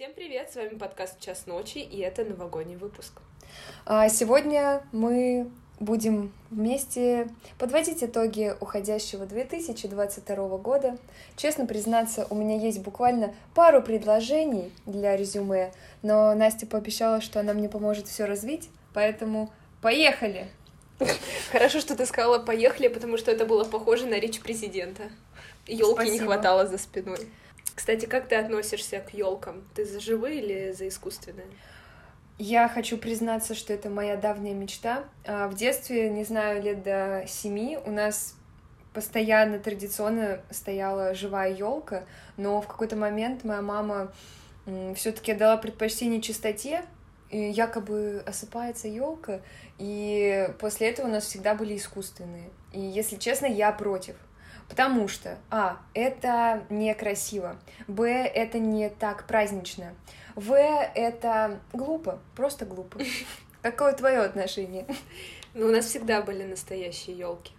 Всем привет, с вами подкаст «Час ночи», и это новогодний выпуск. А, сегодня мы будем вместе подводить итоги уходящего 2022 года. Честно признаться, у меня есть буквально пару предложений для резюме, но Настя пообещала, что она мне поможет все развить, поэтому поехали! Хорошо, что ты сказала «поехали», потому что это было похоже на речь президента. Елки не хватало за спиной. Кстати, как ты относишься к елкам? Ты за живые или за искусственные? Я хочу признаться, что это моя давняя мечта. А, в детстве, не знаю, лет до семи у нас постоянно традиционно стояла живая елка, но в какой-то момент моя мама все-таки дала предпочтение чистоте, и якобы осыпается елка, и после этого у нас всегда были искусственные. И если честно, я против. Потому что, а, это некрасиво, б, это не так празднично, в, это глупо, просто глупо. Какое твое отношение? Ну, у нас всегда были настоящие елки.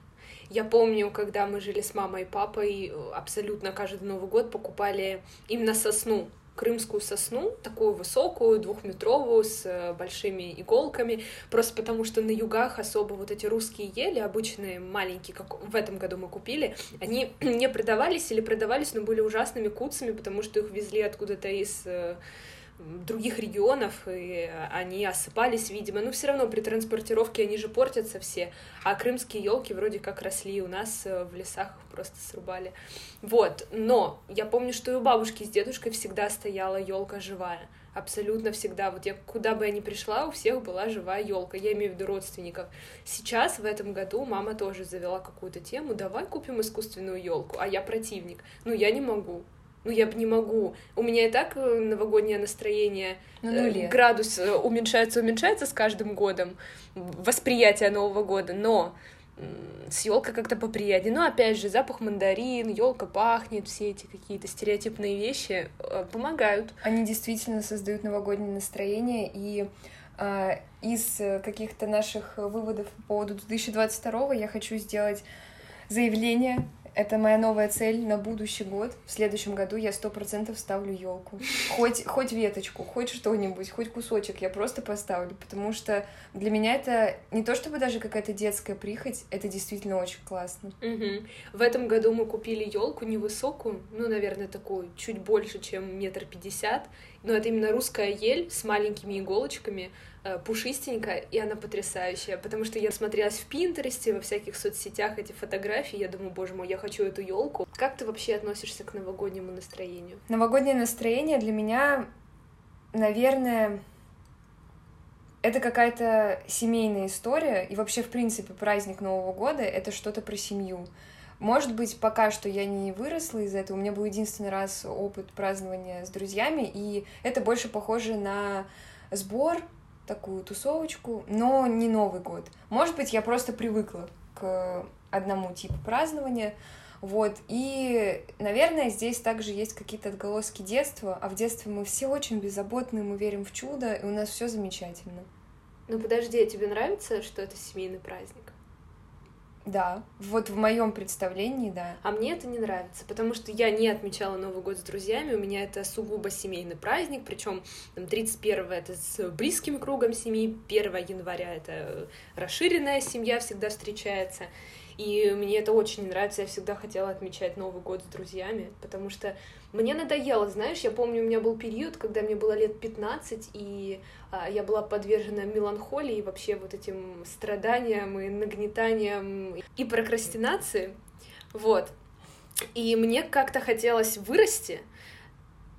Я помню, когда мы жили с мамой и папой, абсолютно каждый Новый год покупали именно сосну крымскую сосну, такую высокую, двухметровую, с э, большими иголками, просто потому что на югах особо вот эти русские ели, обычные маленькие, как в этом году мы купили, они не продавались или продавались, но были ужасными куцами, потому что их везли откуда-то из э, других регионов, и они осыпались, видимо. Но все равно при транспортировке они же портятся все. А крымские елки вроде как росли у нас э, в лесах, просто срубали. Вот. Но я помню, что и у бабушки с дедушкой всегда стояла елка живая. Абсолютно всегда. Вот я куда бы я ни пришла, у всех была живая елка. Я имею в виду родственников. Сейчас, в этом году, мама тоже завела какую-то тему. Давай купим искусственную елку. А я противник. Ну, я не могу. Ну, я бы не могу. У меня и так э, новогоднее настроение, ну, нуле. градус э, уменьшается, уменьшается с каждым годом, восприятие Нового года, но с елкой как-то поприятнее. Но опять же, запах мандарин, елка пахнет, все эти какие-то стереотипные вещи э, помогают. Они действительно создают новогоднее настроение, и э, из каких-то наших выводов по поводу 2022 я хочу сделать заявление это моя новая цель на будущий год. В следующем году я сто процентов ставлю елку. Хоть, хоть веточку, хоть что-нибудь, хоть кусочек я просто поставлю, потому что для меня это не то чтобы даже какая-то детская прихоть, это действительно очень классно. Угу. В этом году мы купили елку невысокую, ну, наверное, такую, чуть больше, чем метр пятьдесят, но это именно русская ель с маленькими иголочками, Э, пушистенькая, и она потрясающая, потому что я смотрелась в Пинтересте, во всяких соцсетях эти фотографии, я думаю, боже мой, я хочу эту елку. Как ты вообще относишься к новогоднему настроению? Новогоднее настроение для меня, наверное, это какая-то семейная история, и вообще, в принципе, праздник Нового года — это что-то про семью. Может быть, пока что я не выросла из этого, у меня был единственный раз опыт празднования с друзьями, и это больше похоже на сбор такую тусовочку, но не Новый год. Может быть, я просто привыкла к одному типу празднования, вот, и, наверное, здесь также есть какие-то отголоски детства, а в детстве мы все очень беззаботные, мы верим в чудо, и у нас все замечательно. Ну подожди, а тебе нравится, что это семейный праздник? Да, вот в моем представлении, да. А мне это не нравится, потому что я не отмечала Новый год с друзьями, у меня это сугубо семейный праздник, причем 31 это с близким кругом семьи, 1 января это расширенная семья всегда встречается. И мне это очень нравится, я всегда хотела отмечать Новый год с друзьями, потому что мне надоело, знаешь, я помню, у меня был период, когда мне было лет 15, и а, я была подвержена меланхолии и вообще вот этим страданиям и нагнетаниям и прокрастинации, вот. И мне как-то хотелось вырасти,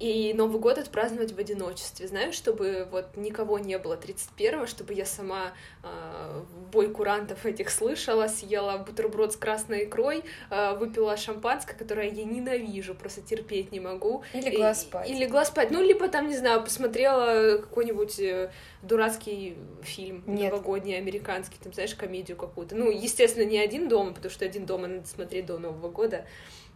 и Новый год отпраздновать в одиночестве, знаешь, чтобы вот никого не было 31-го, чтобы я сама э, бой курантов этих слышала, съела бутерброд с красной икрой, э, выпила шампанское, которое я ненавижу, просто терпеть не могу. И легла спать. И, и легла спать. Ну, либо там, не знаю, посмотрела какой-нибудь э, дурацкий фильм Нет. новогодний, американский, там, знаешь, комедию какую-то. Ну, естественно, не один дома, потому что один дома надо смотреть до Нового года.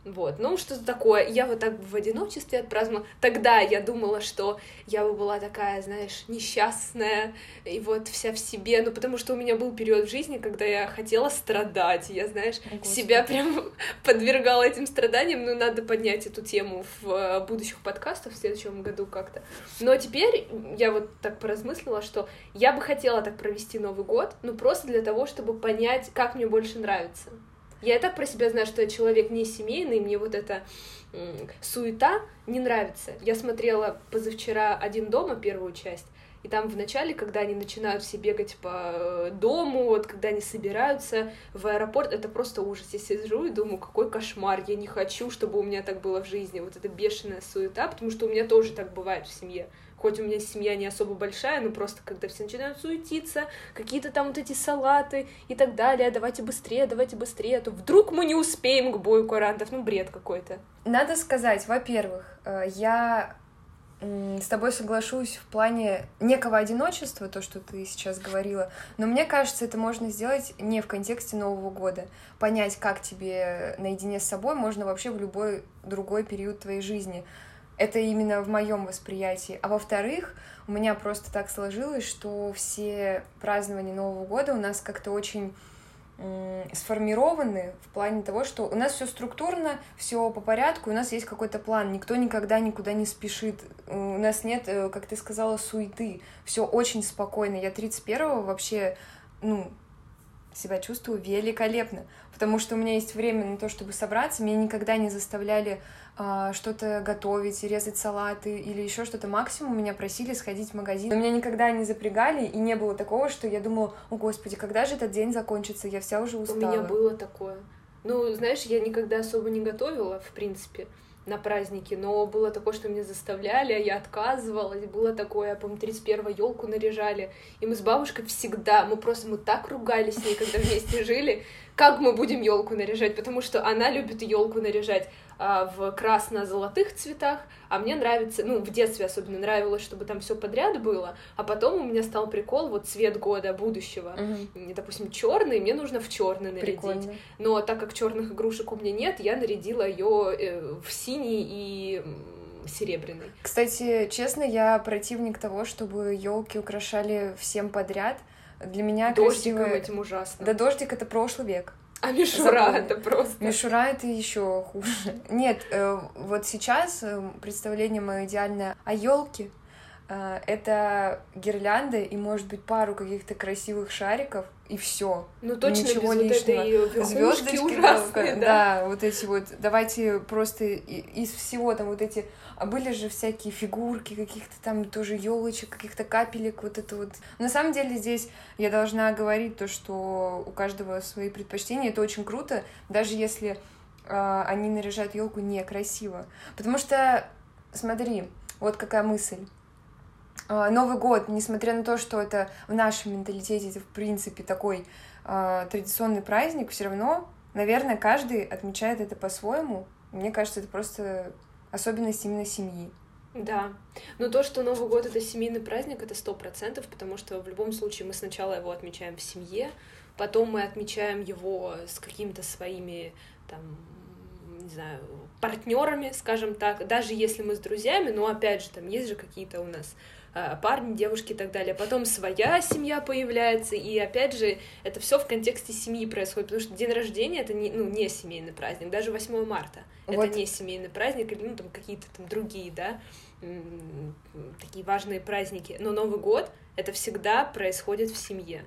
Вот, ну что-то такое. Я вот так в одиночестве отпраздновала. Тогда я думала, что я бы была такая, знаешь, несчастная и вот вся в себе, ну потому что у меня был период в жизни, когда я хотела страдать. Я, знаешь, О, себя прям подвергала этим страданиям. Ну надо поднять эту тему в э, будущих подкастах в следующем году как-то. Но теперь я вот так поразмыслила, что я бы хотела так провести Новый год, ну просто для того, чтобы понять, как мне больше нравится. Я и так про себя знаю, что я человек не семейный, мне вот эта суета не нравится. Я смотрела позавчера «Один дома» первую часть, и там в начале, когда они начинают все бегать по э, дому, вот когда они собираются в аэропорт, это просто ужас. Я сижу и думаю, какой кошмар, я не хочу, чтобы у меня так было в жизни. Вот эта бешеная суета, потому что у меня тоже так бывает в семье хоть у меня семья не особо большая, но просто когда все начинают суетиться, какие-то там вот эти салаты и так далее, давайте быстрее, давайте быстрее, а то вдруг мы не успеем к бою курантов, ну бред какой-то. Надо сказать, во-первых, э, я с тобой соглашусь в плане некого одиночества, то, что ты сейчас говорила, но мне кажется, это можно сделать не в контексте Нового года. Понять, как тебе наедине с собой можно вообще в любой другой период твоей жизни. Это именно в моем восприятии. А во-вторых, у меня просто так сложилось, что все празднования Нового года у нас как-то очень сформированы в плане того, что у нас все структурно, все по порядку, у нас есть какой-то план, никто никогда никуда не спешит, у нас нет, э, как ты сказала, суеты, все очень спокойно. Я 31-го вообще, ну, себя чувствую великолепно, потому что у меня есть время на то, чтобы собраться, меня никогда не заставляли что-то готовить, резать салаты или еще что-то. Максимум меня просили сходить в магазин. Но меня никогда не запрягали, и не было такого, что я думала, о господи, когда же этот день закончится, я вся уже устала. У меня было такое. Ну, знаешь, я никогда особо не готовила, в принципе на праздники, но было такое, что меня заставляли, а я отказывалась, было такое, помню, 31 елку наряжали, и мы с бабушкой всегда, мы просто, мы так ругались с ней, когда вместе жили, как мы будем елку наряжать, потому что она любит елку наряжать а, в красно-золотых цветах, а мне нравится, ну, в детстве особенно нравилось, чтобы там все подряд было, а потом у меня стал прикол, вот цвет года будущего, угу. допустим, черный, мне нужно в черный нарядить. Прикольно. Но так как черных игрушек у меня нет, я нарядила ее э, в синий и серебряный. Кстати, честно, я противник того, чтобы елки украшали всем подряд. Для меня Дождиком красивое... этим ужасно. Да дождик это прошлый век. А мишура Запомни. это просто. Мишура это еще хуже. Нет, э, вот сейчас э, представление мое идеальное о елке. Э, это гирлянды и, может быть, пару каких-то красивых шариков, и все. Ну точно Ничего без лишнего. вот этой звездочки ужасные, да. да, вот эти вот. Давайте просто из всего там вот эти. А были же всякие фигурки каких-то там тоже елочек, каких-то капелек, вот это вот. На самом деле здесь я должна говорить то, что у каждого свои предпочтения. Это очень круто, даже если э, они наряжают елку некрасиво, потому что смотри, вот какая мысль Новый год, несмотря на то, что это в нашем менталитете, это в принципе такой э, традиционный праздник, все равно, наверное, каждый отмечает это по-своему. Мне кажется, это просто особенность именно семьи. Да. Но то, что Новый год это семейный праздник, это сто процентов, потому что в любом случае мы сначала его отмечаем в семье, потом мы отмечаем его с какими-то своими там не знаю, партнерами, скажем так, даже если мы с друзьями, но опять же, там есть же какие-то у нас а, парни, девушки и так далее. Потом своя семья появляется, и опять же, это все в контексте семьи происходит, потому что день рождения это не, ну, не семейный праздник, даже 8 марта вот. это не семейный праздник, или ну, там какие-то там другие, да, такие важные праздники. Но Новый год это всегда происходит в семье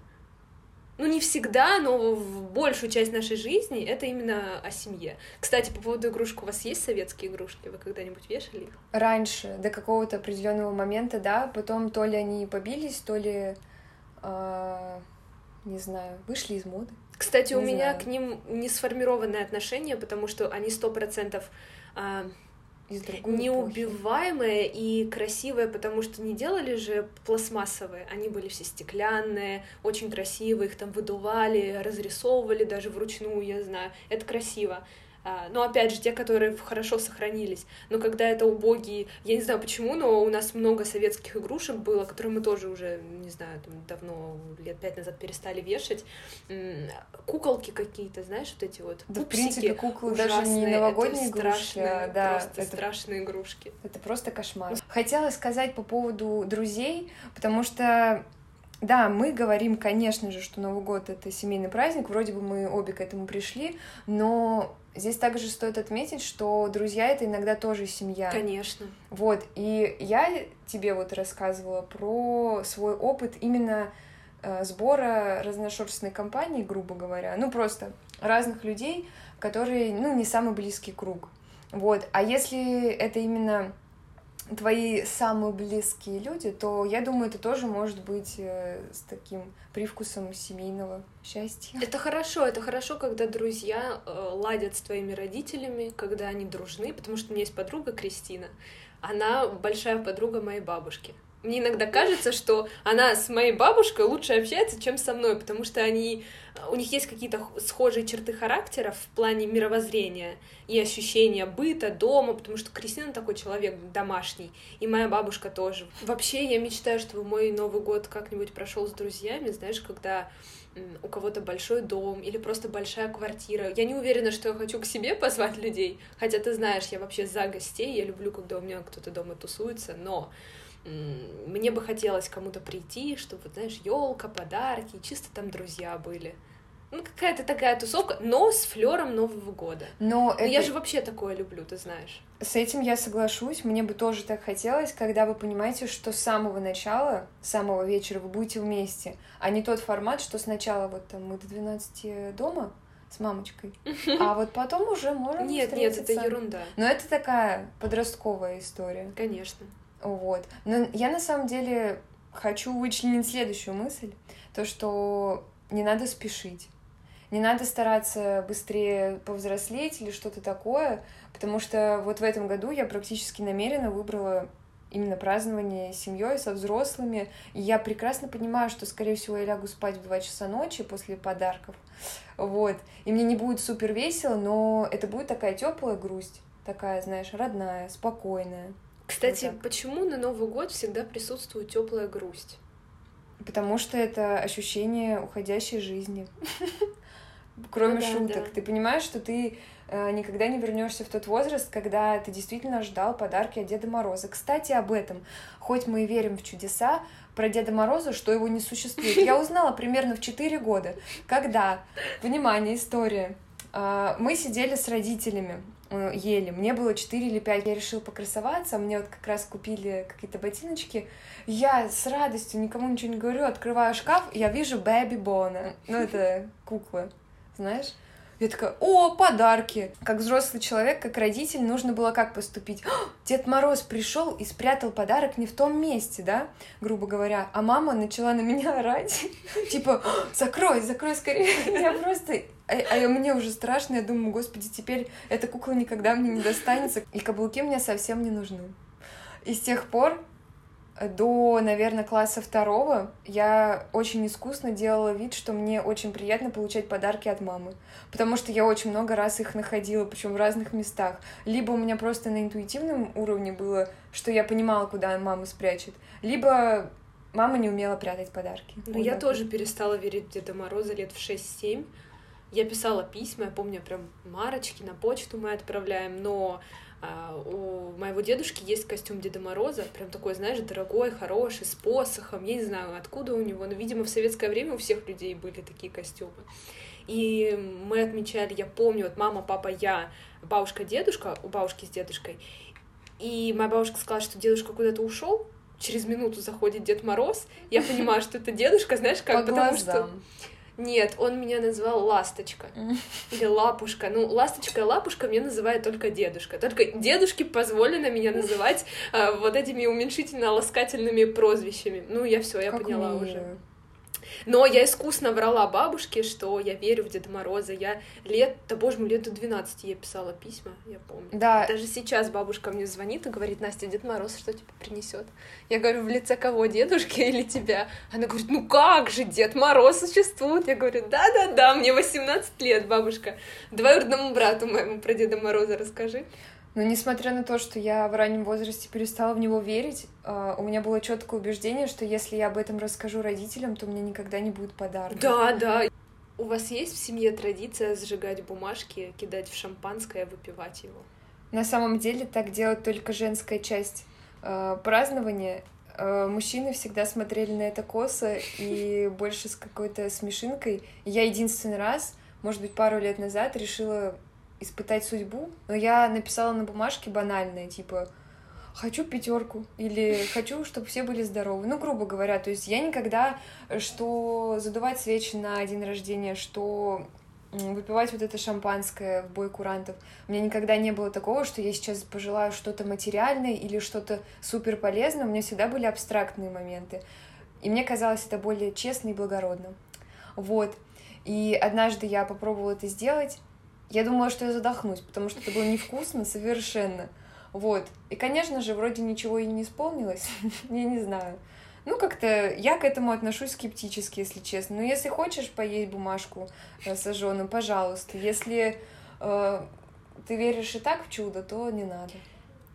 ну не всегда, но в большую часть нашей жизни это именно о семье. Кстати, по поводу игрушек, у вас есть советские игрушки? Вы когда-нибудь вешали их? Раньше, до какого-то определенного момента, да. Потом то ли они побились, то ли, э, не знаю, вышли из моды. Кстати, не у знаю. меня к ним не сформированное отношение, потому что они сто процентов а, из другой неубиваемые и красивые, потому что не делали же пластмассовые, они были все стеклянные, очень красивые, их там выдували, разрисовывали даже вручную, я знаю, это красиво. А, но опять же, те, которые хорошо сохранились. Но когда это убогие, я не знаю почему, но у нас много советских игрушек было, которые мы тоже уже, не знаю, там, давно, лет пять назад перестали вешать. Куколки какие-то, знаешь, вот эти вот Да, в принципе, куклы даже не новогодние это игрушки, страшные, а, да, просто это страшные игрушки. Это просто кошмар. Хотела сказать по поводу друзей, потому что да, мы говорим, конечно же, что Новый год — это семейный праздник, вроде бы мы обе к этому пришли, но здесь также стоит отметить, что друзья — это иногда тоже семья. Конечно. Вот, и я тебе вот рассказывала про свой опыт именно э, сбора разношерстной компании, грубо говоря, ну просто разных людей, которые, ну, не самый близкий круг. Вот, а если это именно твои самые близкие люди, то я думаю, это тоже может быть э, с таким привкусом семейного счастья. Это хорошо, это хорошо, когда друзья э, ладят с твоими родителями, когда они дружны, потому что у меня есть подруга Кристина, она большая подруга моей бабушки. Мне иногда кажется, что она с моей бабушкой лучше общается, чем со мной, потому что они, у них есть какие-то схожие черты характера в плане мировоззрения и ощущения быта, дома, потому что Кристина такой человек домашний, и моя бабушка тоже. Вообще, я мечтаю, чтобы мой Новый год как-нибудь прошел с друзьями, знаешь, когда у кого-то большой дом или просто большая квартира. Я не уверена, что я хочу к себе позвать людей, хотя ты знаешь, я вообще за гостей, я люблю, когда у меня кто-то дома тусуется, но мне бы хотелось кому-то прийти, чтобы, вот, знаешь, елка, подарки, чисто там друзья были. Ну, какая-то такая тусовка, но с флером Нового года. Но, но это... я же вообще такое люблю, ты знаешь. С этим я соглашусь. Мне бы тоже так хотелось, когда вы понимаете, что с самого начала, с самого вечера вы будете вместе, а не тот формат, что сначала вот там мы до 12 дома с мамочкой, а вот потом уже можем Нет, нет, это ерунда. Но это такая подростковая история. Конечно. Вот. Но я на самом деле хочу вычленить следующую мысль, то, что не надо спешить. Не надо стараться быстрее повзрослеть или что-то такое, потому что вот в этом году я практически намеренно выбрала именно празднование с семьей, со взрослыми. И я прекрасно понимаю, что, скорее всего, я лягу спать в 2 часа ночи после подарков. Вот. И мне не будет супер весело, но это будет такая теплая грусть, такая, знаешь, родная, спокойная. Кстати, вот почему на Новый год всегда присутствует теплая грусть? Потому что это ощущение уходящей жизни. Кроме ну, да, шуток. Да. Ты понимаешь, что ты э, никогда не вернешься в тот возраст, когда ты действительно ждал подарки от Деда Мороза. Кстати, об этом. Хоть мы и верим в чудеса, про Деда Мороза, что его не существует. Я узнала примерно в 4 года, когда, внимание, история, э, мы сидели с родителями ели. Мне было 4 или 5. Я решила покрасоваться. Мне вот как раз купили какие-то ботиночки. Я с радостью, никому ничего не говорю, открываю шкаф, я вижу Бэби Бона. Ну, это кукла, знаешь? Я такая, о, подарки! Как взрослый человек, как родитель, нужно было как поступить? Дед Мороз пришел и спрятал подарок не в том месте, да, грубо говоря. А мама начала на меня орать. Типа, закрой, закрой скорее. Я просто а, а мне уже страшно, я думаю, господи, теперь эта кукла никогда мне не достанется, и каблуки мне совсем не нужны. И с тех пор до, наверное, класса второго я очень искусно делала вид, что мне очень приятно получать подарки от мамы, потому что я очень много раз их находила, причем в разных местах. Либо у меня просто на интуитивном уровне было, что я понимала, куда мама спрячет, либо мама не умела прятать подарки. Ну, вот я тоже перестала верить в Деда Мороза лет в 6-7, я писала письма, я помню, прям марочки на почту мы отправляем, но а, у моего дедушки есть костюм Деда Мороза, прям такой, знаешь, дорогой, хороший, с посохом, я не знаю, откуда у него, но, видимо, в советское время у всех людей были такие костюмы. И мы отмечали, я помню, вот мама, папа, я, бабушка, дедушка, у бабушки с дедушкой, и моя бабушка сказала, что дедушка куда-то ушел, через минуту заходит Дед Мороз, я понимаю, что это дедушка, знаешь, как, По потому глазам. что нет, он меня назвал Ласточка. Или Лапушка. Ну, Ласточка и Лапушка мне называет только дедушка. Только дедушке позволено меня называть э, вот этими уменьшительно-ласкательными прозвищами. Ну, я все, я как поняла мило. уже. Но я искусно врала бабушке, что я верю в Деда Мороза. Я лет, да боже мой, лет до 12 я писала письма, я помню. Да. Даже сейчас бабушка мне звонит и говорит, Настя, Дед Мороз что тебе принесет? Я говорю, в лице кого, дедушки или тебя? Она говорит, ну как же, Дед Мороз существует? Я говорю, да-да-да, мне 18 лет, бабушка. Двоюродному брату моему про Деда Мороза расскажи. Но несмотря на то, что я в раннем возрасте перестала в него верить, а, у меня было четкое убеждение, что если я об этом расскажу родителям, то мне никогда не будет подарка. Да, да. У вас есть в семье традиция сжигать бумажки, кидать в шампанское, выпивать его? На самом деле так делает только женская часть э, празднования. Э, мужчины всегда смотрели на это косо и больше с какой-то смешинкой. Я единственный раз, может быть, пару лет назад решила испытать судьбу, но я написала на бумажке банальное, типа хочу пятерку или хочу, чтобы все были здоровы. Ну, грубо говоря, то есть я никогда, что задувать свечи на день рождения, что выпивать вот это шампанское в бой курантов. У меня никогда не было такого, что я сейчас пожелаю что-то материальное или что-то супер полезное. У меня всегда были абстрактные моменты. И мне казалось это более честно и благородно. Вот. И однажды я попробовала это сделать, я думала, что я задохнусь, потому что это было невкусно совершенно. Вот. И, конечно же, вроде ничего и не исполнилось. я не знаю. Ну, как-то я к этому отношусь скептически, если честно. Но если хочешь поесть бумажку э, сожженную, пожалуйста. Если э, ты веришь и так в чудо, то не надо.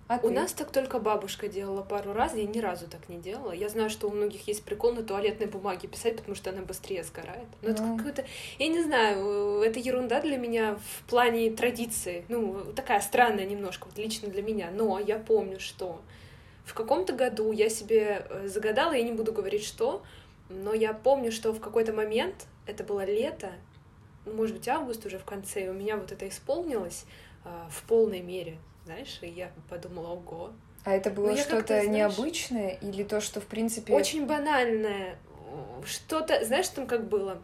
А у ты? нас так только бабушка делала пару раз, я ни разу так не делала. Я знаю, что у многих есть прикол на туалетной бумаге писать, потому что она быстрее сгорает. Но ну. это какое-то, я не знаю, это ерунда для меня в плане традиции. Ну, такая странная немножко, вот лично для меня. Но я помню, что в каком-то году я себе э, загадала, я не буду говорить что, но я помню, что в какой-то момент, это было лето, ну, может быть, август уже в конце, и у меня вот это исполнилось э, в полной мере знаешь, и я подумала, ого. А это было ну, что-то необычное или то, что, в принципе... Очень банальное. Что-то, знаешь, там как было?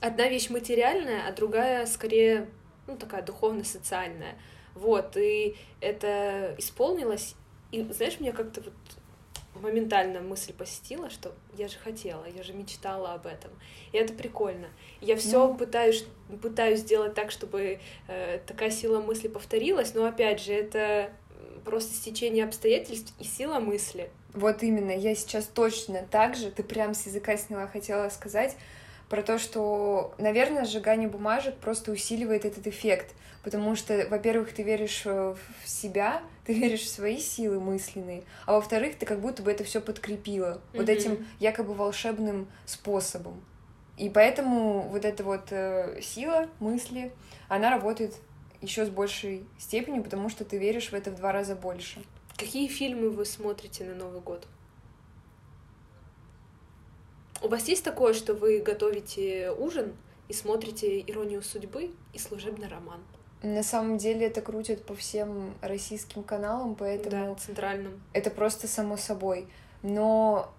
Одна вещь материальная, а другая скорее, ну, такая духовно-социальная. Вот, и это исполнилось, и, знаешь, мне как-то вот моментально мысль посетила, что я же хотела, я же мечтала об этом. И это прикольно. Я все mm. пытаюсь, пытаюсь сделать так, чтобы э, такая сила мысли повторилась, но опять же, это просто стечение обстоятельств и сила мысли. Вот именно, я сейчас точно так же, ты прям с языка сняла, хотела сказать, про то, что, наверное, сжигание бумажек просто усиливает этот эффект, потому что, во-первых, ты веришь э, в себя, ты веришь в свои силы мысленные, а во-вторых, ты как будто бы это все подкрепила mm-hmm. вот этим якобы волшебным способом. И поэтому вот эта вот э, сила мысли, она работает еще с большей степенью, потому что ты веришь в это в два раза больше. Какие фильмы вы смотрите на Новый год? У вас есть такое, что вы готовите ужин и смотрите «Иронию судьбы» и «Служебный роман»? На самом деле это крутят по всем российским каналам, поэтому... Да, центральным. Это просто само собой. Но,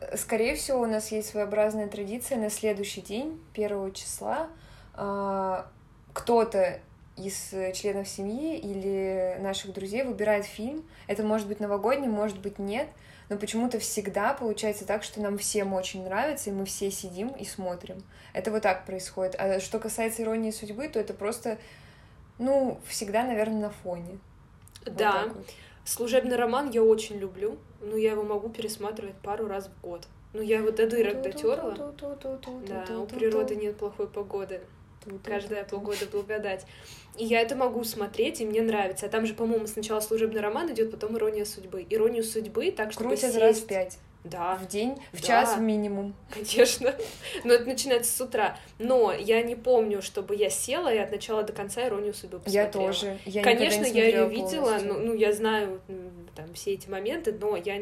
э, скорее всего, у нас есть своеобразная традиция на следующий день, первого числа, а, кто-то из членов семьи или наших друзей выбирает фильм. Это может быть новогодний, может быть нет — но почему-то всегда получается так, что нам всем очень нравится, и мы все сидим и смотрим. Это вот так происходит. А что касается иронии судьбы, то это просто, ну, всегда, наверное, на фоне. Да. Вот вот. Служебный роман я очень люблю, но я его могу пересматривать пару раз в год. Ну, я его до дырок дотерла. Да, у природы нет плохой погоды. Каждая погода благодать. И я это могу смотреть, и мне нравится. А там же, по-моему, сначала служебный роман идет, потом ирония судьбы. Иронию судьбы, так что Крутят сесть... раз пять. Да. В день, в да. час минимум. Конечно. Но это начинается с утра. Но я не помню, чтобы я села и от начала до конца иронию судьбы посмотрела. Я тоже. Я Конечно, я ее видела, ну, ну, я знаю там все эти моменты, но я...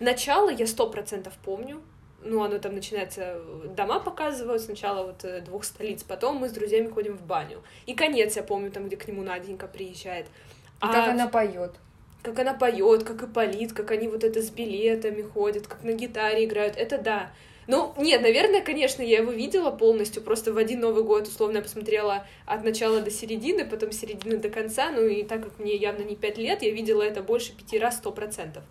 Начало я сто процентов помню, ну, оно там начинается, дома показывают сначала вот э, двух столиц, потом мы с друзьями ходим в баню. И конец, я помню, там, где к нему Наденька приезжает. А как она поет. Как она поет, как и полит, как они вот это с билетами ходят, как на гитаре играют, это да. Ну, нет, наверное, конечно, я его видела полностью, просто в один Новый год, условно, я посмотрела от начала до середины, потом середины до конца, ну и так как мне явно не пять лет, я видела это больше пяти раз сто процентов.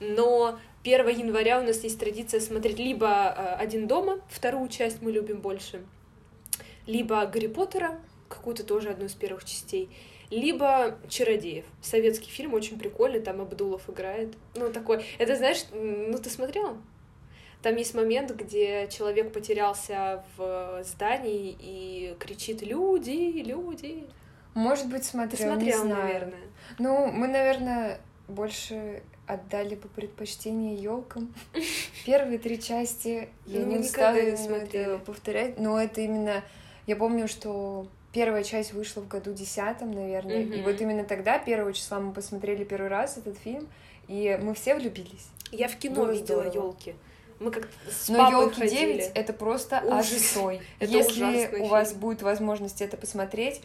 Но 1 января у нас есть традиция смотреть либо «Один дома», вторую часть мы любим больше, либо «Гарри Поттера», какую-то тоже одну из первых частей, либо «Чародеев». Советский фильм очень прикольный, там Абдулов играет. Ну, такой... Это, знаешь, ну, ты смотрела? Там есть момент, где человек потерялся в здании и кричит «Люди! Люди!» Может быть, смотрел, смотрел, не знаю. наверное. Ну, мы, наверное, больше отдали по предпочтению елкам. Первые три части я Ну, не устала не смотрели. повторять, но это именно... Я помню, что первая часть вышла в году десятом, наверное, и вот именно тогда, первого числа, мы посмотрели первый раз этот фильм, и мы все влюбились. Я в кино Было видела елки. Мы как с Но елки ходили. 9 это просто Ужас. Если у вас будет возможность это посмотреть,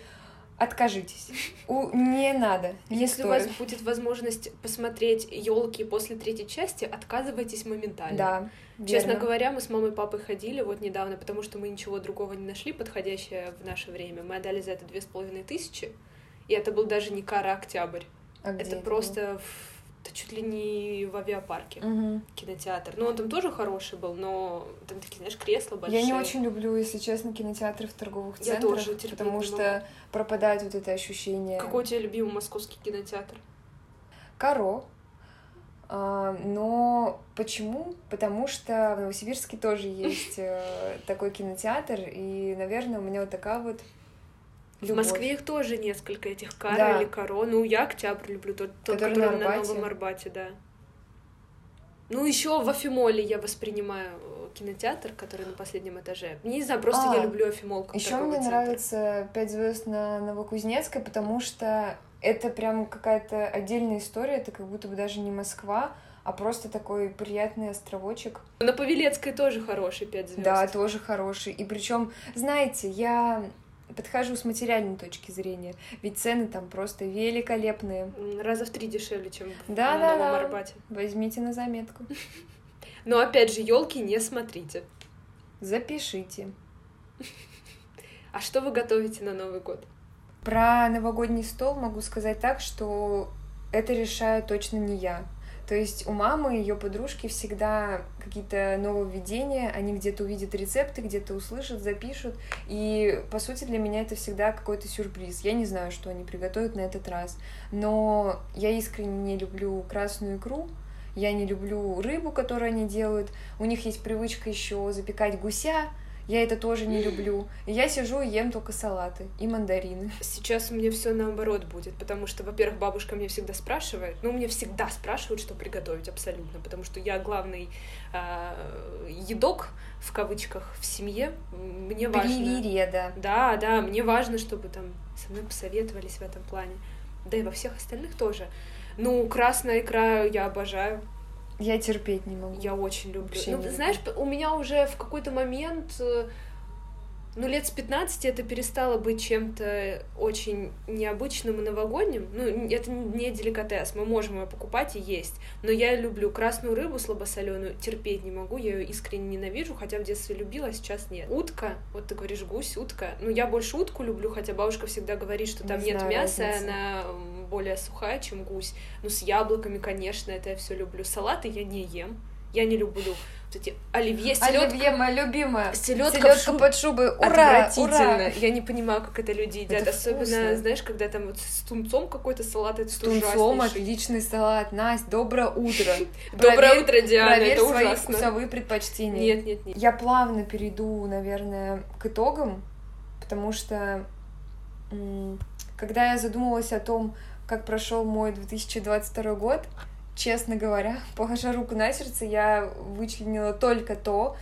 откажитесь. У... Не надо. Не Если у стоит. вас будет возможность посмотреть елки после третьей части, отказывайтесь моментально. Да, Честно верно. говоря, мы с мамой и папой ходили вот недавно, потому что мы ничего другого не нашли подходящее в наше время. Мы отдали за это две с половиной тысячи, и это был даже не Кара Октябрь. А это просто в- да чуть ли не в авиапарке Мгм. кинотеатр. Ну, он там тоже хороший был, но там такие, знаешь, кресла большие. Я не очень люблю, если честно, кинотеатры в торговых Я центрах, тоже терпеть потому что пропадает вот это ощущение. Какой у тебя любимый московский кинотеатр? Каро. А, но почему? Потому что в Новосибирске тоже есть э, такой кинотеатр, и, наверное, у меня вот такая вот В любовь. Москве их тоже несколько, этих Кара Да. или Каро. Ну, я Октябрь люблю, тот, тот Который который, на на, Арбате. Новом Арбате, да. Ну, еще в Афимоле я воспринимаю э, кинотеатр, который на последнем этаже. Не знаю, просто А, я люблю Афимол как Еще мне центр. нравится «Пять звезд на Новокузнецкой», потому что это прям какая-то отдельная история, это как будто бы даже не Москва, а просто такой приятный островочек. На Павелецкой тоже хороший пять звезд. Да, тоже хороший. И причем, знаете, я подхожу с материальной точки зрения, ведь цены там просто великолепные. Раза в три дешевле, чем в- Да, на да, Новом да. Арбате. Возьмите на заметку. Но опять же, елки не смотрите. Запишите. А что вы готовите на Новый год? Про новогодний стол могу сказать так, что это решаю точно не я. То есть у мамы, ее подружки всегда какие-то нововведения, они где-то увидят рецепты, где-то услышат, запишут. И, по сути, для меня это всегда какой-то сюрприз. Я не знаю, что они приготовят на этот раз. Но я искренне не люблю красную икру, я не люблю рыбу, которую они делают. У них есть привычка еще запекать гуся. Я это тоже не люблю. Я сижу и ем только салаты и мандарины. Сейчас у меня все наоборот будет, потому что, во-первых, бабушка мне всегда спрашивает, ну, мне всегда спрашивают, что приготовить абсолютно, потому что я главный а, едок, в кавычках, в семье, мне важно... Привереда. Да, да, мне важно, чтобы там со мной посоветовались в этом плане. Да и во всех остальных тоже. Ну, красная икра я обожаю. Я терпеть не могу. Я очень люблю. Вообще ну, ты знаешь, у меня уже в какой-то момент, э, ну, лет с 15 это перестало быть чем-то очень необычным и новогодним. Ну, это не деликатес, мы можем ее покупать и есть. Но я люблю красную рыбу слабосоленую, терпеть не могу, я ее искренне ненавижу, хотя в детстве любила, а сейчас нет. Утка, вот ты говоришь гусь, утка. Ну, я больше утку люблю, хотя бабушка всегда говорит, что там Не нет знаю мяса, разницы. она более сухая, чем гусь. Ну, с яблоками, конечно, это я все люблю. Салаты я не ем. Я не люблю вот эти оливье, селедка. Оливье, моя любимая. Селедка, шуб- под шубой. Ура! Отвратительно. Ура! Я не понимаю, как это люди едят. Это Особенно, вкусно. знаешь, когда там вот с тунцом какой-то салат, это С тунцом отличный салат. Настя, доброе утро. Доброе утро, Диана, Проверь это свои ужасно. вкусовые предпочтения. Нет, нет, нет. Я плавно перейду, наверное, к итогам, потому что когда я задумалась о том, как прошел мой 2022 год, честно говоря, положа руку на сердце, я вычленила только то,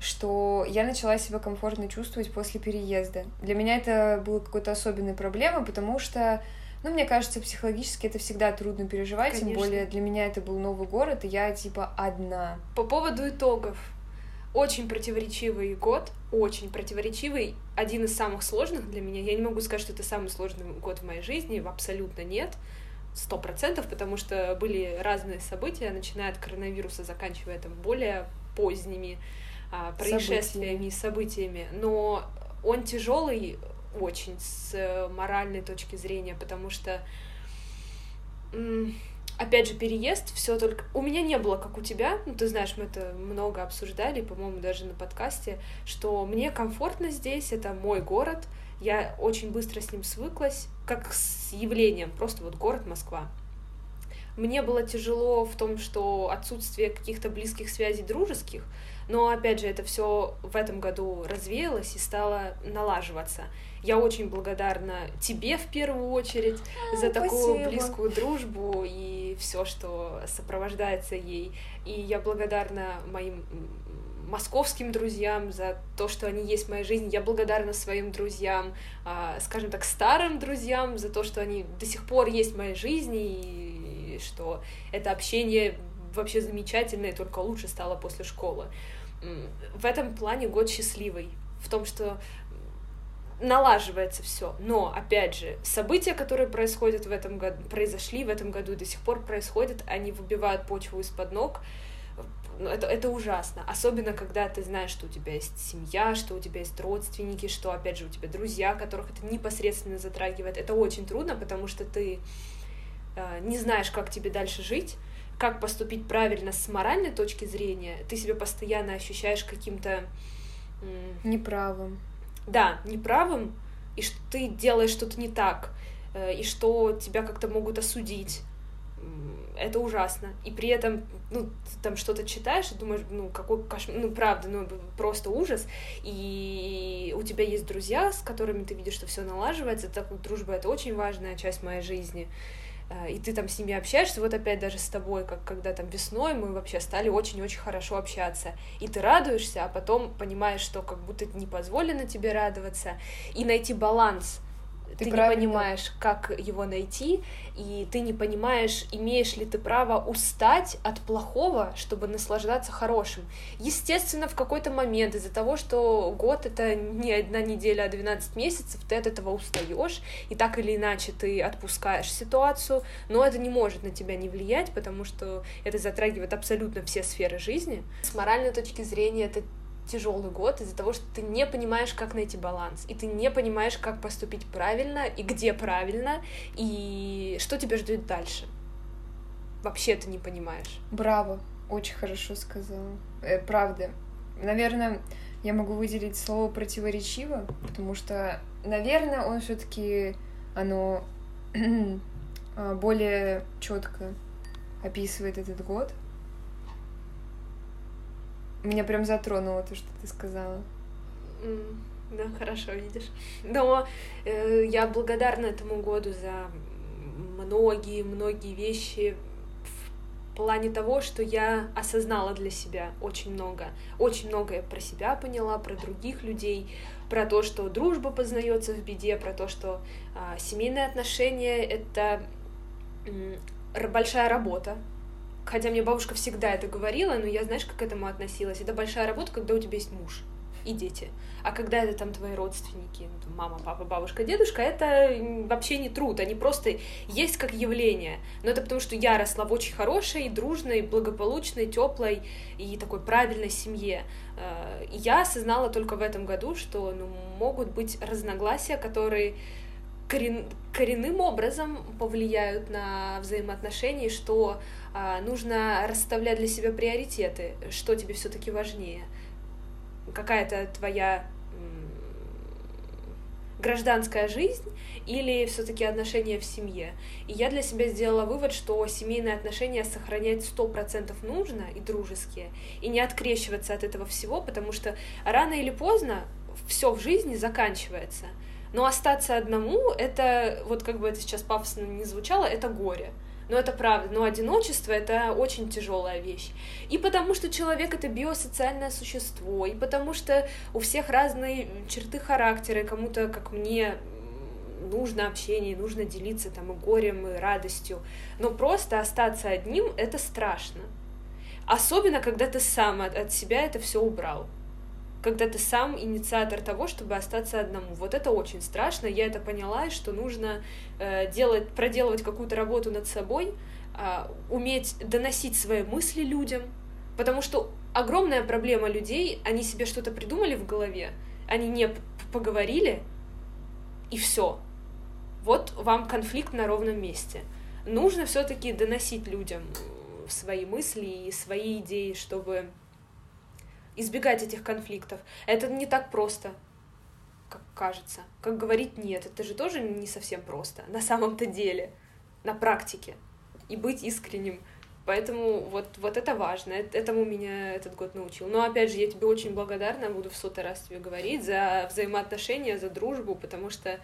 что я начала себя комфортно чувствовать после переезда. Для меня это было какой-то особенной проблемой, потому что, ну, мне кажется, психологически это всегда трудно переживать, тем Конечно. более для меня это был новый город, и я типа одна. По поводу итогов. Очень противоречивый год, очень противоречивый, один из самых сложных для меня. Я не могу сказать, что это самый сложный год в моей жизни, абсолютно нет, сто процентов, потому что были разные события, начиная от коронавируса, заканчивая там более поздними а, происшествиями и событиями. Но он тяжелый очень с э, моральной точки зрения, потому что опять же, переезд, все только... У меня не было, как у тебя, ну, ты знаешь, мы это много обсуждали, по-моему, даже на подкасте, что мне комфортно здесь, это мой город, я очень быстро с ним свыклась, как с явлением, просто вот город Москва. Мне было тяжело в том, что отсутствие каких-то близких связей дружеских, но опять же это все в этом году развеялось и стало налаживаться. Я очень благодарна тебе в первую очередь а, за такую спасибо. близкую дружбу и все, что сопровождается ей. И я благодарна моим московским друзьям за то, что они есть в моей жизни. Я благодарна своим друзьям, а, скажем так, старым друзьям за то, что они до сих пор есть в моей жизни, и что это общение вообще замечательное, только лучше стало после школы. В этом плане год счастливый, в том, что налаживается все. Но, опять же, события, которые происходят в этом году, произошли в этом году и до сих пор происходят, они выбивают почву из-под ног, ну, это, это ужасно. Особенно, когда ты знаешь, что у тебя есть семья, что у тебя есть родственники, что, опять же, у тебя друзья, которых это непосредственно затрагивает. Это очень трудно, потому что ты э, не знаешь, как тебе дальше жить, как поступить правильно с моральной точки зрения. Ты себя постоянно ощущаешь каким-то... Неправым. Да, неправым, и что ты делаешь что-то не так, э, и что тебя как-то могут осудить это ужасно. И при этом, ну, ты там что-то читаешь и думаешь, ну, какой кошмар, ну, правда, ну, просто ужас. И у тебя есть друзья, с которыми ты видишь, что все налаживается, так дружба — это очень важная часть моей жизни. Э, и ты там с ними общаешься, вот опять даже с тобой, как когда там весной мы вообще стали очень-очень хорошо общаться. И ты радуешься, а потом понимаешь, что как будто не позволено тебе радоваться. И найти баланс — ты, ты не понимаешь, как его найти, и ты не понимаешь, имеешь ли ты право устать от плохого, чтобы наслаждаться хорошим. Естественно, в какой-то момент из-за того, что год это не одна неделя, а 12 месяцев, ты от этого устаешь, и так или иначе ты отпускаешь ситуацию, но это не может на тебя не влиять, потому что это затрагивает абсолютно все сферы жизни. С моральной точки зрения это тяжелый год из-за того, что ты не понимаешь, как найти баланс, и ты не понимаешь, как поступить правильно, и где правильно, и что тебя ждет дальше. Вообще ты не понимаешь. Браво, очень хорошо сказала. Э, правда. Наверное, я могу выделить слово противоречиво, потому что, наверное, он все-таки оно а, более четко описывает этот год. Меня прям затронуло то, что ты сказала. Да, хорошо, видишь. Но э, я благодарна этому году за многие-многие вещи в плане того, что я осознала для себя очень много. Очень многое про себя поняла, про других людей, про то, что дружба познается в беде, про то, что э, семейные отношения — это э, большая работа, хотя мне бабушка всегда это говорила, но я, знаешь, как к этому относилась. Это большая работа, когда у тебя есть муж и дети. А когда это там твои родственники, ну, мама, папа, бабушка, дедушка, это вообще не труд, они просто есть как явление. Но это потому, что я росла в очень хорошей, дружной, благополучной, теплой и такой правильной семье. И я осознала только в этом году, что ну, могут быть разногласия, которые корен, коренным образом повлияют на взаимоотношения, что а, нужно расставлять для себя приоритеты, что тебе все-таки важнее, какая-то твоя гражданская жизнь или все-таки отношения в семье. И я для себя сделала вывод, что семейные отношения сохранять сто процентов нужно и дружеские, и не открещиваться от этого всего, потому что рано или поздно все в жизни заканчивается. Но остаться одному, это, вот как бы это сейчас пафосно не звучало, это горе. Но это правда. Но одиночество — это очень тяжелая вещь. И потому что человек — это биосоциальное существо, и потому что у всех разные черты характера, и кому-то, как мне, нужно общение, нужно делиться там и горем, и радостью. Но просто остаться одним — это страшно. Особенно, когда ты сам от, от себя это все убрал когда ты сам инициатор того, чтобы остаться одному. Вот это очень страшно. Я это поняла, что нужно э, делать, проделывать какую-то работу над собой, э, уметь доносить свои мысли людям, потому что огромная проблема людей, они себе что-то придумали в голове, они не поговорили, и все. Вот вам конфликт на ровном месте. нужно все-таки доносить людям свои мысли и свои идеи, чтобы избегать этих конфликтов. Это не так просто, как кажется. Как говорить нет, это же тоже не совсем просто на самом-то деле, на практике. И быть искренним. Поэтому вот, вот это важно, этому меня этот год научил. Но опять же, я тебе очень благодарна, буду в сотый раз тебе говорить, за взаимоотношения, за дружбу, потому что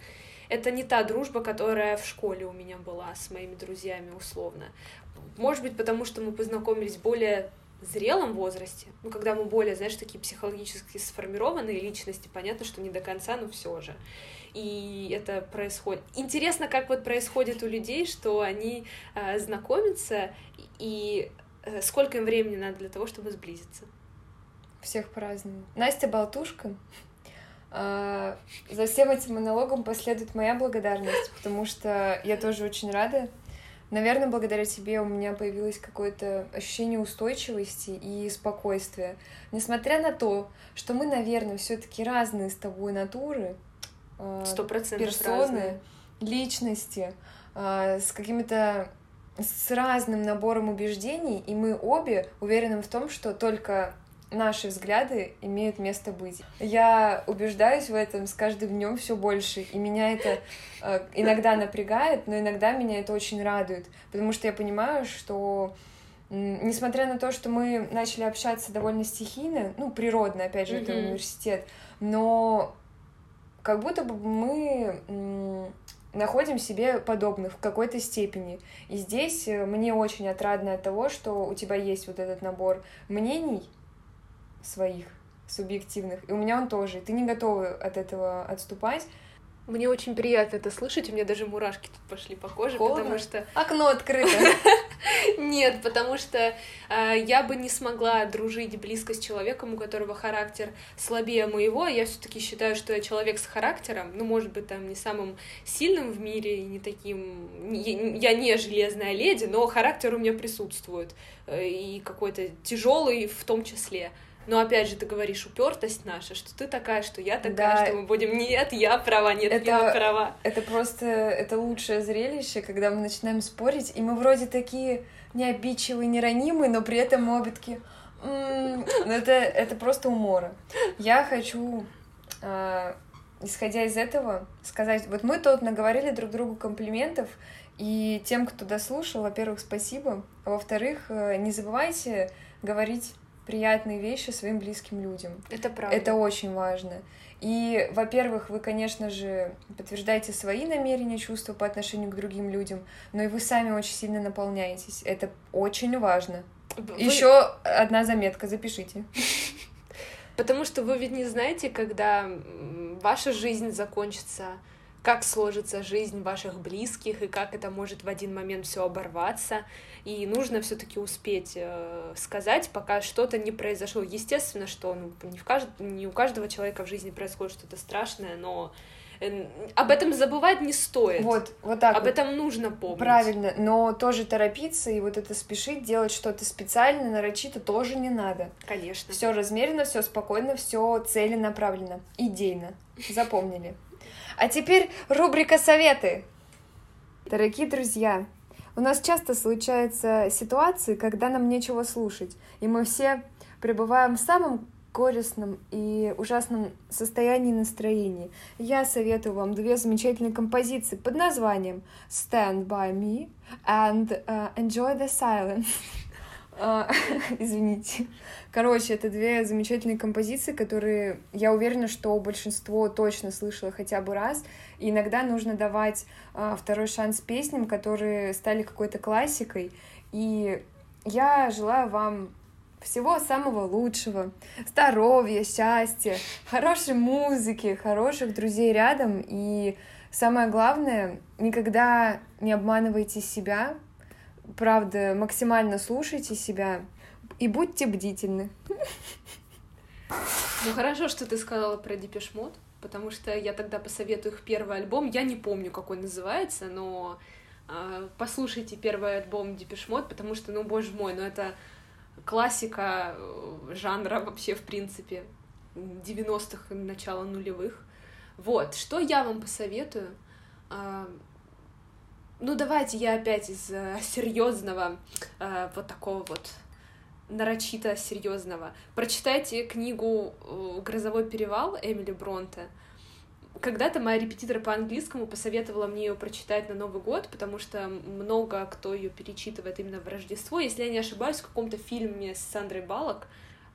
это не та дружба, которая в школе у меня была с моими друзьями, условно. Может быть, потому что мы познакомились более зрелом возрасте, ну, когда мы более, знаешь, такие психологически сформированные личности, понятно, что не до конца, но все же и это происходит. Интересно, как вот происходит у людей, что они э, знакомятся, и э, сколько им времени надо для того, чтобы сблизиться. Всех по-разному. Настя Болтушка. Э, за всем этим монологом последует моя благодарность, потому что я тоже очень рада. Наверное, благодаря тебе у меня появилось какое-то ощущение устойчивости и спокойствия. Несмотря на то, что мы, наверное, все-таки разные с тобой натуры, Э, персоны, разные. личности, э, с какими-то с разным набором убеждений, и мы обе уверены в том, что только наши взгляды имеют место быть. Я убеждаюсь в этом с каждым днем все больше, и меня это э, иногда напрягает, но иногда меня это очень радует, потому что я понимаю, что несмотря на то, что мы начали общаться довольно стихийно, ну, природно, опять же, mm-hmm. это университет, но как будто бы мы находим себе подобных в какой-то степени. И здесь э, мне очень отрадно от того, что у тебя есть вот этот набор мнений своих, субъективных, и у меня он тоже. Ты не готова от этого отступать. Мне очень приятно это слышать, у меня даже мурашки тут пошли по коже, Холодно? потому что... Окно открыто. Нет, потому что э, я бы не смогла дружить близко с человеком, у которого характер слабее моего. Я все таки считаю, что я человек с характером, ну, может быть, там не самым сильным в мире, не таким... Я не железная леди, но характер у меня присутствует, э, и какой-то тяжелый в том числе. Но опять же, ты говоришь упертость наша, что ты такая, что я такая, да. что мы будем нет, я права, нет, это, я права. Это просто это лучшее зрелище, когда мы начинаем спорить, и мы вроде такие не обидчивые, не ранимые, но при этом мы обе такие. М-м-м". Ну, это, это просто умора. Я хочу, э, исходя из этого, сказать, вот мы тут наговорили друг другу комплиментов, и тем, кто дослушал, во-первых, спасибо, а во-вторых, э, не забывайте говорить приятные вещи своим близким людям. Это правда. Это очень важно. И, во-первых, вы, конечно же, подтверждаете свои намерения, чувства по отношению к другим людям, но и вы сами очень сильно наполняетесь. Это очень важно. Вы... Еще одна заметка, запишите. Потому что вы ведь не знаете, когда ваша жизнь закончится, как сложится жизнь ваших близких и как это может в один момент все оборваться и нужно все-таки успеть э, сказать, пока что-то не произошло. Естественно, что ну, не, в кажд... не у каждого человека в жизни происходит что-то страшное, но э, об этом забывать не стоит. Вот, вот так. Об вот. этом нужно помнить. Правильно, но тоже торопиться и вот это спешить, делать что-то специально, нарочито тоже не надо. Конечно. Все размеренно, все спокойно, все целенаправленно, идейно. Запомнили. А теперь рубрика «Советы». Дорогие друзья, у нас часто случаются ситуации, когда нам нечего слушать, и мы все пребываем в самом горестном и ужасном состоянии настроения. Я советую вам две замечательные композиции под названием Stand By Me and uh, Enjoy the Silence. Uh, извините. Короче, это две замечательные композиции, которые я уверена, что большинство точно слышало хотя бы раз. И иногда нужно давать а, второй шанс песням, которые стали какой-то классикой. И я желаю вам всего самого лучшего, здоровья, счастья, хорошей музыки, хороших друзей рядом. И самое главное, никогда не обманывайте себя, правда, максимально слушайте себя, и будьте бдительны. Ну хорошо, что ты сказала про Depeche Mode, потому что я тогда посоветую их первый альбом. Я не помню, как он называется, но э, послушайте первый альбом Depeche Mode, потому что, ну, боже мой, ну это классика э, жанра вообще, в принципе, 90-х и начала нулевых. Вот, что я вам посоветую? Э, Ну, давайте я опять из э, серьезного, э, вот такого вот нарочито серьезного. Прочитайте книгу э, «Грозовой перевал» Эмили Бронте. Когда-то моя репетитор по английскому посоветовала мне ее прочитать на Новый год, потому что много кто ее перечитывает именно в Рождество. Если я не ошибаюсь, в каком-то фильме с Сандрой Балок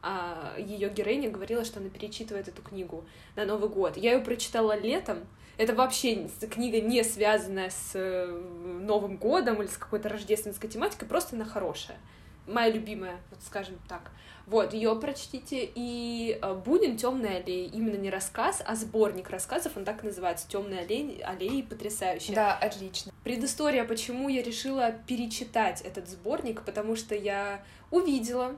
а, ее героиня говорила, что она перечитывает эту книгу на Новый год. Я ее прочитала летом, это вообще книга не связанная с э, Новым годом или с какой-то рождественской тематикой, просто она хорошая. Моя любимая, вот скажем так. Вот, ее прочтите. И э, Бунин Темная аллея. Именно не рассказ, а сборник рассказов. Он так и называется. Темная аллея, аллея потрясающая. Да, отлично. Предыстория, почему я решила перечитать этот сборник, потому что я увидела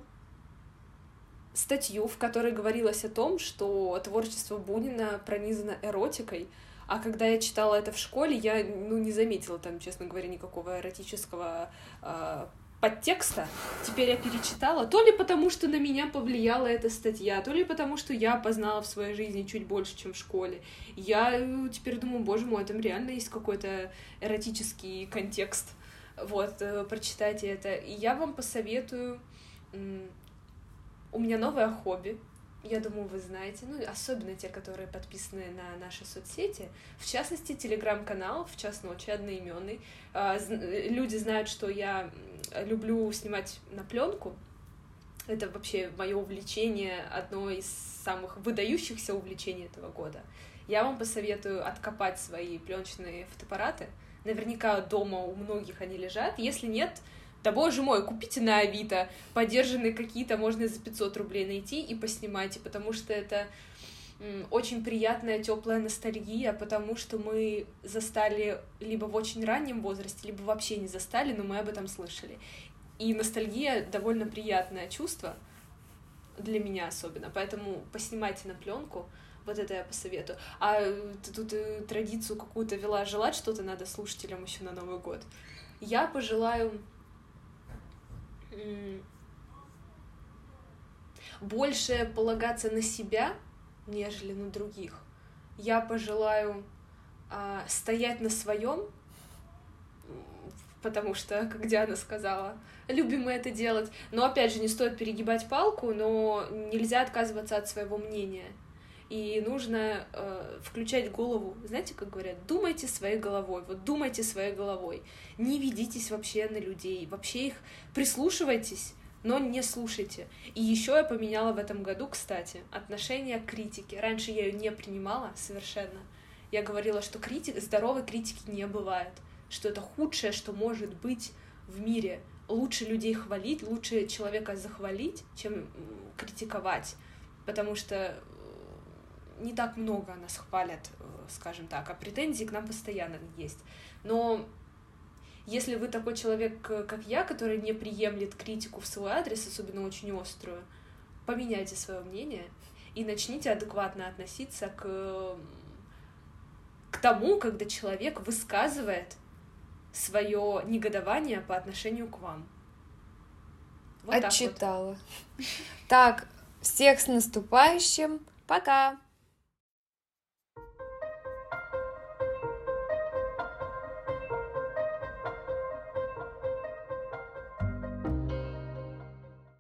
статью, в которой говорилось о том, что творчество Бунина пронизано эротикой, а когда я читала это в школе, я ну, не заметила там, честно говоря, никакого эротического э, подтекста. Теперь я перечитала, то ли потому, что на меня повлияла эта статья, то ли потому, что я познала в своей жизни чуть больше, чем в школе. Я э, теперь думаю, боже мой, там реально есть какой-то эротический контекст. Вот, э, прочитайте это. И я вам посоветую... У меня новое хобби, я думаю, вы знаете, ну, особенно те, которые подписаны на наши соцсети, в частности, телеграм-канал в час ночи одноименный. А, люди знают, что я люблю снимать на пленку. Это вообще мое увлечение, одно из самых выдающихся увлечений этого года. Я вам посоветую откопать свои пленочные фотоаппараты. Наверняка дома у многих они лежат. Если нет, да боже мой, купите на Авито, подержанные какие-то можно за 500 рублей найти и поснимайте, потому что это очень приятная теплая ностальгия, потому что мы застали либо в очень раннем возрасте, либо вообще не застали, но мы об этом слышали. И ностальгия довольно приятное чувство для меня особенно, поэтому поснимайте на пленку, вот это я посоветую. А ты тут э, традицию какую-то вела, желать что-то надо слушателям еще на Новый год. Я пожелаю больше полагаться на себя, нежели на других. Я пожелаю а, стоять на своем, потому что, как Диана сказала, любим мы это делать. Но опять же, не стоит перегибать палку, но нельзя отказываться от своего мнения и нужно э, включать голову. Знаете, как говорят, думайте своей головой, вот думайте своей головой, не ведитесь вообще на людей, вообще их прислушивайтесь, но не слушайте. И еще я поменяла в этом году, кстати, отношение к критике. Раньше я ее не принимала совершенно. Я говорила, что критик, здоровой критики не бывает, что это худшее, что может быть в мире. Лучше людей хвалить, лучше человека захвалить, чем критиковать. Потому что не так много нас хвалят, э, скажем так, а претензии к нам постоянно есть. Но если вы такой человек, как я, который не приемлет критику в свой адрес, особенно очень острую, поменяйте свое мнение и начните адекватно относиться к, к тому, когда человек высказывает свое негодование по отношению к вам. Вот Отчитала. Так, вот. так, всех с наступающим. Пока!